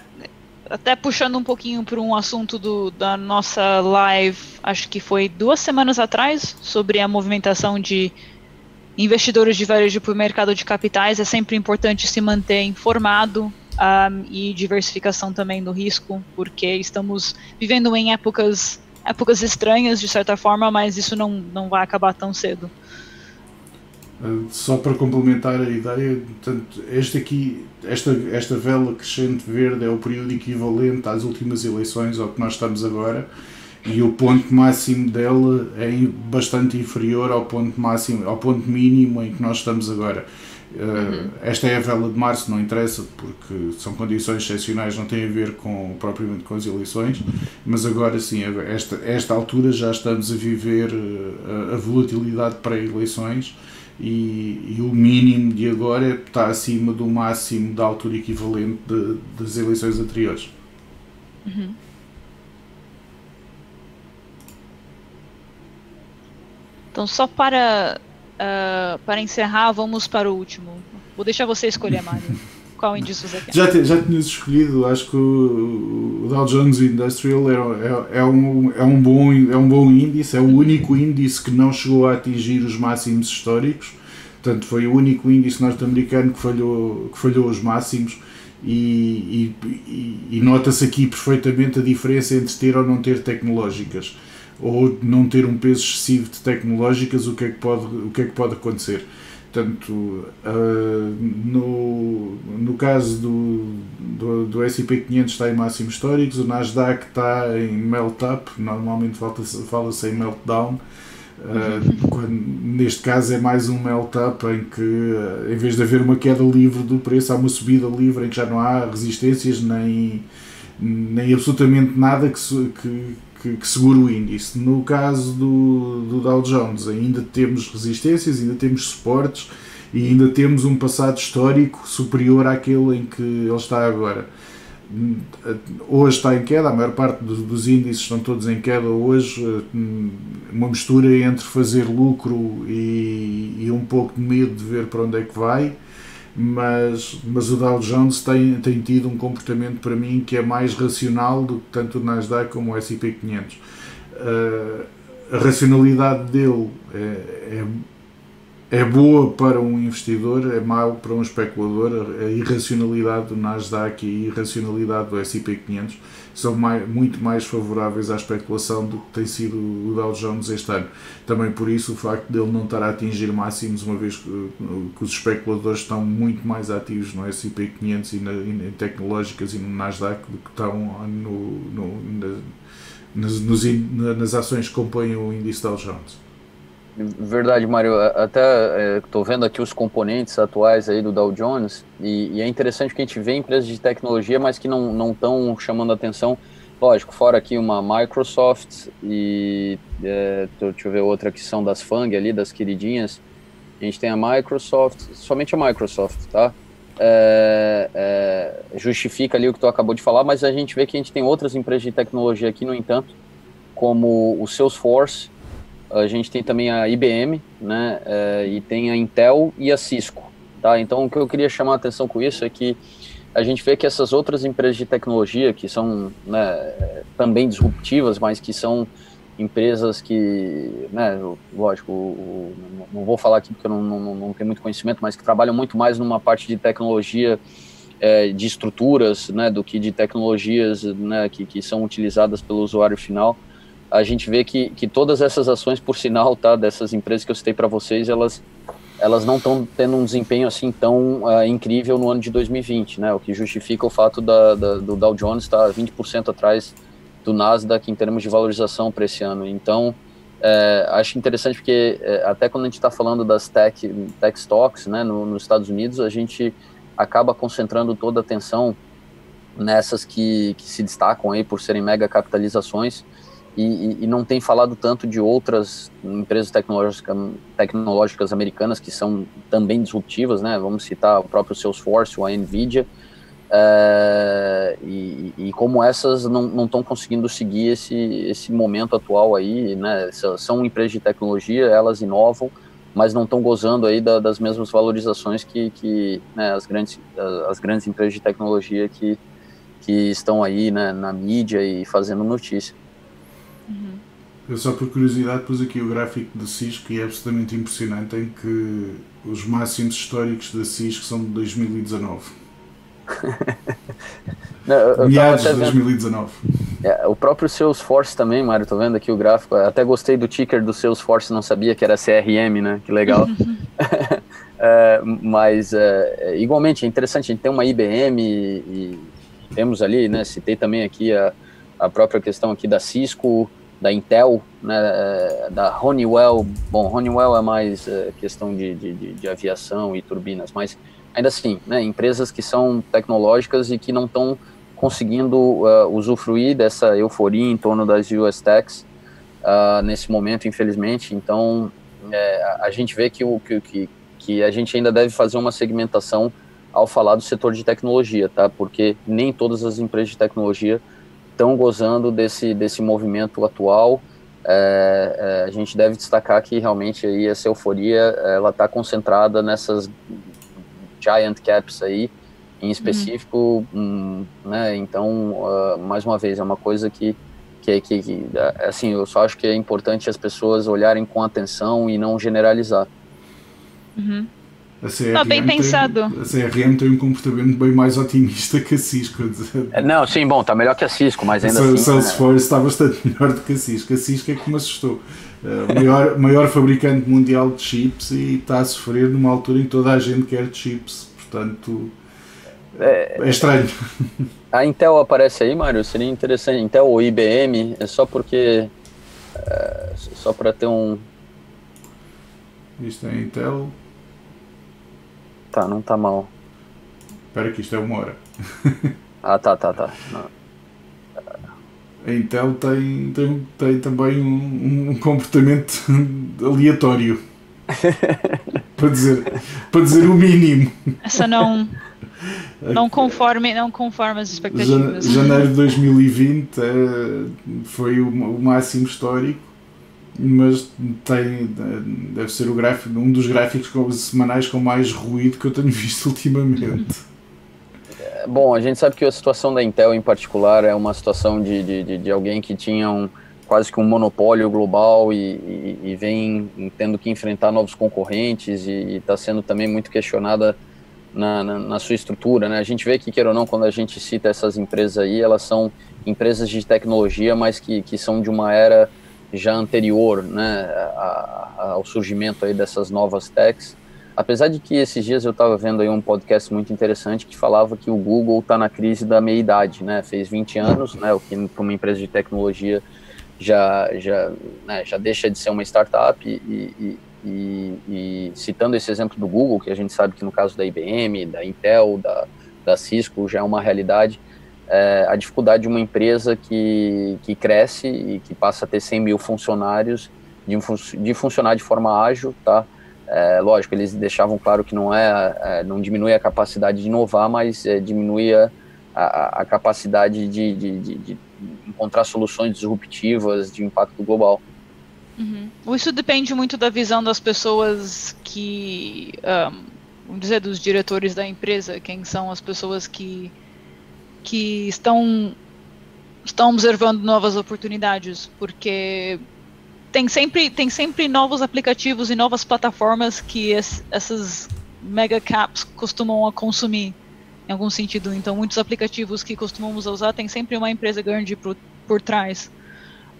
até puxando um pouquinho para um assunto do, da nossa live, acho que foi duas semanas atrás, sobre a movimentação de investidores de varejo para o mercado de capitais. É sempre importante se manter informado um, e diversificação também do risco, porque estamos vivendo em épocas épocas estranhas, de certa forma, mas isso não, não vai acabar tão cedo. Ah, só para complementar a ideia, portanto, este aqui, esta, esta vela crescente verde é o período equivalente às últimas eleições, ao que nós estamos agora, e o ponto máximo dela é bastante inferior ao ponto máximo, ao ponto mínimo em que nós estamos agora. Uhum. Esta é a vela de março, não interessa, porque são condições excepcionais, não tem a ver com, propriamente com as eleições, mas agora sim, esta, esta altura já estamos a viver a, a volatilidade pré-eleições e, e, o mínimo de agora está acima do máximo da altura equivalente de, das eleições anteriores. Uhum. Então, só para Uh, para encerrar, vamos para o último. Vou deixar você escolher, Mário. qual índice você quer. Já, te, já tinhas escolhido, acho que o, o Dow Jones Industrial é, é, é, um, é, um bom, é um bom índice, é o único índice que não chegou a atingir os máximos históricos. Portanto, foi o único índice norte-americano que falhou, que falhou os máximos. E, e, e nota-se aqui perfeitamente a diferença entre ter ou não ter tecnológicas ou não ter um peso excessivo de tecnológicas, o que é que pode, o que é que pode acontecer. Portanto, uh, no, no caso do, do, do S&P 500 está em máximos históricos, o Nasdaq está em melt-up, normalmente fala-se em meltdown, uh, quando, neste caso é mais um melt-up em que, uh, em vez de haver uma queda livre do preço, há uma subida livre em que já não há resistências nem, nem absolutamente nada que, que que, que segura o índice. No caso do, do Dow Jones, ainda temos resistências, ainda temos suportes e ainda temos um passado histórico superior àquele em que ele está agora. Hoje está em queda, a maior parte dos índices estão todos em queda hoje, uma mistura entre fazer lucro e, e um pouco de medo de ver para onde é que vai mas, mas o Dow Jones tem, tem tido um comportamento para mim que é mais racional do que tanto o Nasdaq como o S&P 500. Uh, a racionalidade dele é, é, é, boa para um investidor, é mau para um especulador. A irracionalidade do Nasdaq e a irracionalidade do S&P 500 são mais, muito mais favoráveis à especulação do que tem sido o Dow Jones este ano. Também por isso o facto dele não estar a atingir máximos, uma vez que, que os especuladores estão muito mais ativos no S&P 500 e, na, em tecnológicas e no Nasdaq do que estão no, no, na, nas, nos, nas ações que compõem o índice Dow Jones. Verdade, Mário. Até estou é, vendo aqui os componentes atuais aí do Dow Jones e, e, é interessante que a gente vê empresas de tecnologia, mas que não estão chamando atenção. Lógico, fora aqui uma Microsoft e é, deixa eu ver outra que são das FANG ali, das queridinhas. A gente tem a Microsoft, somente a Microsoft, tá? É, é, justifica ali o que tu acabou de falar, mas a gente vê que a gente tem outras empresas de tecnologia aqui, no entanto, como o Salesforce, a gente tem também a IBM, né, é, e tem a Intel e a Cisco, tá? Então, o que eu queria chamar a atenção com isso é que a gente vê que essas outras empresas de tecnologia, que são né, também disruptivas, mas que são empresas que, né, lógico, não vou falar aqui porque eu não, não, não, tenho muito conhecimento, mas que trabalham muito mais numa parte de tecnologia é, de estruturas, né, do que de tecnologias, né, que, que são utilizadas pelo usuário final a gente vê que, que todas essas ações, por sinal, tá, dessas empresas que eu citei para vocês, elas, elas não estão tendo um desempenho assim tão uh, incrível no ano de 2020, né? O que justifica o fato da, da do Dow Jones estar tá 20% atrás do Nasdaq em termos de valorização para esse ano. Então, é, acho interessante porque é, até quando a gente está falando das tech, tech stocks, né, no, nos Estados Unidos, a gente acaba concentrando toda a atenção nessas que, que se destacam aí por serem mega capitalizações e, e, não tem falado tanto de outras empresas tecnológicas, tecnológicas americanas que são também disruptivas, né? Vamos citar o próprio Salesforce, a Nvidia, é, e, e, como essas não estão conseguindo seguir esse, esse momento atual aí, né? São empresas de tecnologia, elas inovam, mas não estão gozando aí da, das mesmas valorizações que, que né, as, grandes, as grandes empresas de tecnologia que, que estão aí né, na mídia e fazendo notícia. Uhum. Eu só por curiosidade pus aqui o gráfico da Cisco e é absolutamente impressionante em que os máximos históricos da Cisco são de 2019. Não, Meados de 2019. É, o próprio Salesforce também, Mário, tô vendo aqui o gráfico. Até gostei do ticker do Salesforce, não sabia que era CRM, né? Que legal. é, mas é, igualmente é interessante, a gente tem uma IBM e, e temos ali, né? Citei também aqui a, a própria questão aqui da Cisco, da Intel, né, da Honeywell. Bom, Honeywell é mais é, questão de, de, de, aviação e turbinas, mas ainda assim, né, empresas que são tecnológicas e que não estão conseguindo uh, usufruir dessa euforia em torno das US Techs uh, nesse momento, infelizmente. Então, é, a gente vê que, o, que, que a gente ainda deve fazer uma segmentação ao falar do setor de tecnologia, tá? Porque nem todas as empresas de tecnologia estão gozando desse, desse movimento atual. É, é, a gente deve destacar que realmente aí essa euforia ela está concentrada nessas giant caps aí em específico, hum, né? Então, uh, mais uma vez, é uma coisa que, que, que, que, é, assim, eu só acho que é importante as pessoas olharem com atenção e não generalizar. Uhum. A CRM, não, bem pensado. Tem, a CRM tem um comportamento bem mais otimista que a Cisco. É, não, sim, bom, está melhor que a Cisco, mas ainda assim. O Salesforce é... está bastante melhor do que a Cisco. A Cisco é que me assustou. Uh, maior, maior fabricante mundial de chips e está a sofrer numa altura em que toda a gente quer chips. Portanto, é, é estranho. A Intel aparece aí, Mário? Seria interessante. Intel ou IBM? É só porque. É, só para ter um. Isto é Intel. Tá, não tá mal. Espera que isto é uma hora. ah, tá, tá, tá. Não. A Intel tem, tem, tem também um, um comportamento aleatório. para, dizer, para dizer o mínimo. Essa não. Não conforme, não conforme as expectativas. Janeiro de 2020 é, foi o, o máximo histórico mas tem deve ser o gráfico, um dos gráficos semanais com mais ruído que eu tenho visto ultimamente. Bom, a gente sabe que a situação da Intel em particular é uma situação de, de, de alguém que tinha um, quase que um monopólio global e, e, e vem tendo que enfrentar novos concorrentes e está sendo também muito questionada na, na, na, sua estrutura. Né? A gente vê que, queira ou não, quando a gente cita essas empresas aí, elas são empresas de tecnologia, mas que, que são de uma era já anterior né, a, a, ao surgimento aí dessas novas techs. Apesar de que esses dias eu estava vendo aí um podcast muito interessante que falava que o Google está na crise da meia-idade, né? Fez 20 anos, né? O que para uma empresa de tecnologia já já, né, já deixa de ser uma startup e, e, e, e, citando esse exemplo do Google, que a gente sabe que no caso da IBM, da Intel, da, da Cisco já é uma realidade, é, a dificuldade de uma empresa que, que cresce e que passa a ter 100 mil funcionários de, de funcionar de forma ágil, tá? É, lógico, eles deixavam claro que não é, é não diminui a capacidade de inovar, mas é, diminui a, a, a capacidade de, de, de, de, encontrar soluções disruptivas de impacto global. Uhum. Isso depende muito da visão das pessoas que, um, vamos dizer, dos diretores da empresa, quem são as pessoas que que estão estão observando novas oportunidades, porque tem sempre tem sempre novos aplicativos e novas plataformas que es, essas mega caps costumam a consumir em algum sentido. Então, muitos aplicativos que costumamos usar tem sempre uma empresa grande por, por trás.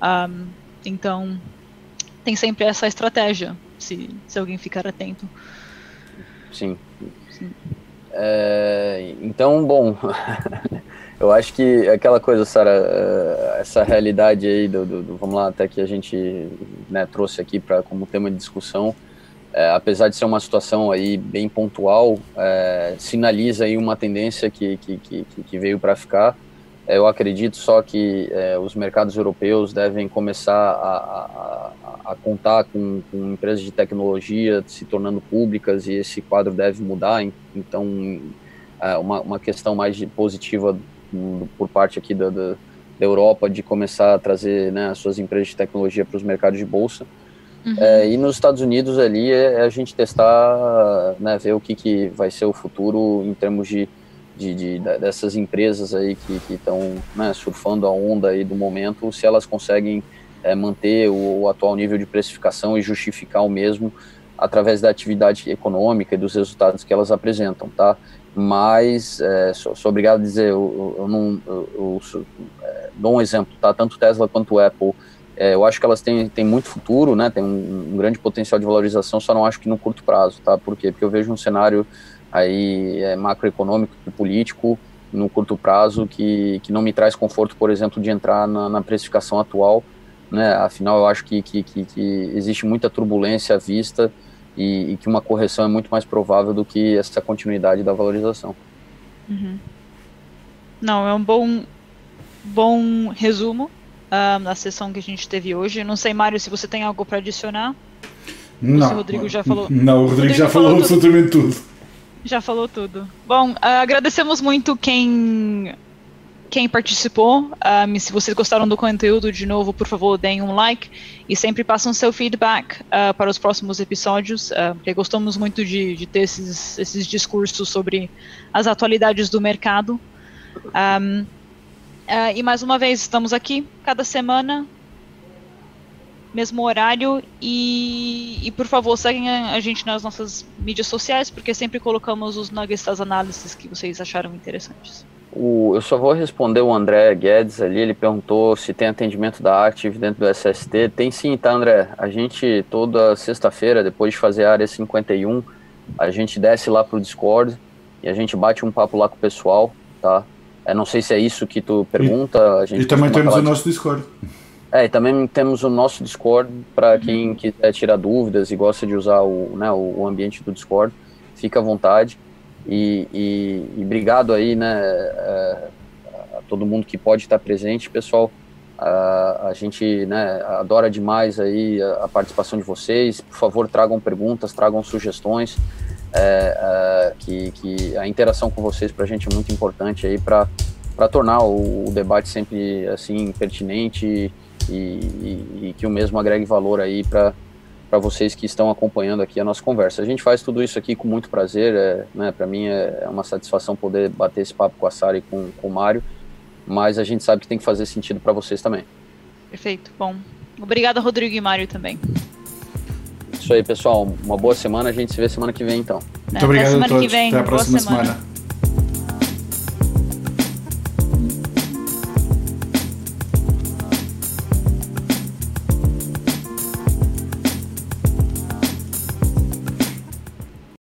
Um, então, tem sempre essa estratégia, se, se alguém ficar atento. Sim. Sim. É, então, bom, Eu acho que aquela coisa, Sara, eh, essa realidade aí do, do, do, vamos lá, até que a gente né, trouxe aqui para como tema de discussão, é, apesar de ser uma situação aí bem pontual, é, sinaliza aí uma tendência que, que, que, que veio para ficar. É, eu acredito só que os mercados europeus devem começar a, a, a contar com, com, empresas de tecnologia se tornando públicas e esse quadro deve mudar. Então, uma, uma questão mais positiva por parte aqui da, da, da, Europa de começar a trazer né, as suas empresas de tecnologia para os mercados de bolsa. Uhum. É, e nos Estados Unidos ali é, é, a gente testar, né, ver o que, que vai ser o futuro em termos de, de, de dessas empresas aí que estão né, surfando a onda aí do momento, se elas conseguem é, manter o, o, atual nível de precificação e justificar o mesmo através da atividade econômica e dos resultados que elas apresentam, tá? mas é, sou, sou, obrigado a dizer, eu, eu não eu, eu, é, dou um exemplo, tá? Tanto Tesla quanto Apple, é, eu acho que elas têm, têm muito futuro, né? Tem um, um, grande potencial de valorização, só não acho que no curto prazo, tá? Por quê? Porque eu vejo um cenário aí é, macroeconômico e político no curto prazo que, que não me traz conforto, por exemplo, de entrar na, na precificação atual, né? Afinal, eu acho que, que, que, que existe muita turbulência à vista e, e, que uma correção é muito mais provável do que essa continuidade da valorização. Uhum. Não, é um bom, bom resumo uh, da sessão que a gente teve hoje. Não sei, Mário, se você tem algo para adicionar. Não. O Rodrigo já falou. Não, o Rodrigo, Rodrigo já falou, falou absolutamente tudo. Já falou tudo. Bom, uh, agradecemos muito quem quem participou. Um, se vocês gostaram do conteúdo, de novo, por favor, deem um like e sempre passem seu feedback uh, para os próximos episódios, uh, porque gostamos muito de, de ter esses, esses, discursos sobre as atualidades do mercado. Um, uh, e mais uma vez, estamos aqui cada semana, mesmo horário, e, e por favor, seguem a, a gente nas nossas mídias sociais, porque sempre colocamos os nuggets das análises que vocês acharam interessantes. O, eu só vou responder o André Guedes ali, ele perguntou se tem atendimento da Active dentro do SST. Tem sim, tá, André? A gente, toda sexta-feira, depois de fazer a área 51, a gente desce lá pro Discord e a gente bate um papo lá com o pessoal, tá? Eu não sei se é isso que tu pergunta. A gente e também temos o nosso Discord. É, e também temos o nosso Discord para quem quiser tirar dúvidas e gosta de usar o, né, o ambiente do Discord. Fica à vontade. E, e, e obrigado aí, né, a, é, a todo mundo que pode estar presente, pessoal. A, a gente né, adora demais aí a, a, participação de vocês. Por favor, tragam perguntas, tragam sugestões. É, é, que, que a interação com vocês para a gente é muito importante aí para para tornar o, o, debate sempre assim pertinente e, e, e que o mesmo agregue valor aí para para vocês que estão acompanhando aqui a nossa conversa. A gente faz tudo isso aqui com muito prazer, é, né, para mim é, é uma satisfação poder bater esse papo com a Sara e com, com o Mário, mas a gente sabe que tem que fazer sentido para vocês também. Perfeito, bom. Obrigada, Rodrigo e Mário também. Isso aí, pessoal. Uma boa semana. A gente se vê semana que vem, então. Muito obrigado a todos. Até a próxima semana. semana.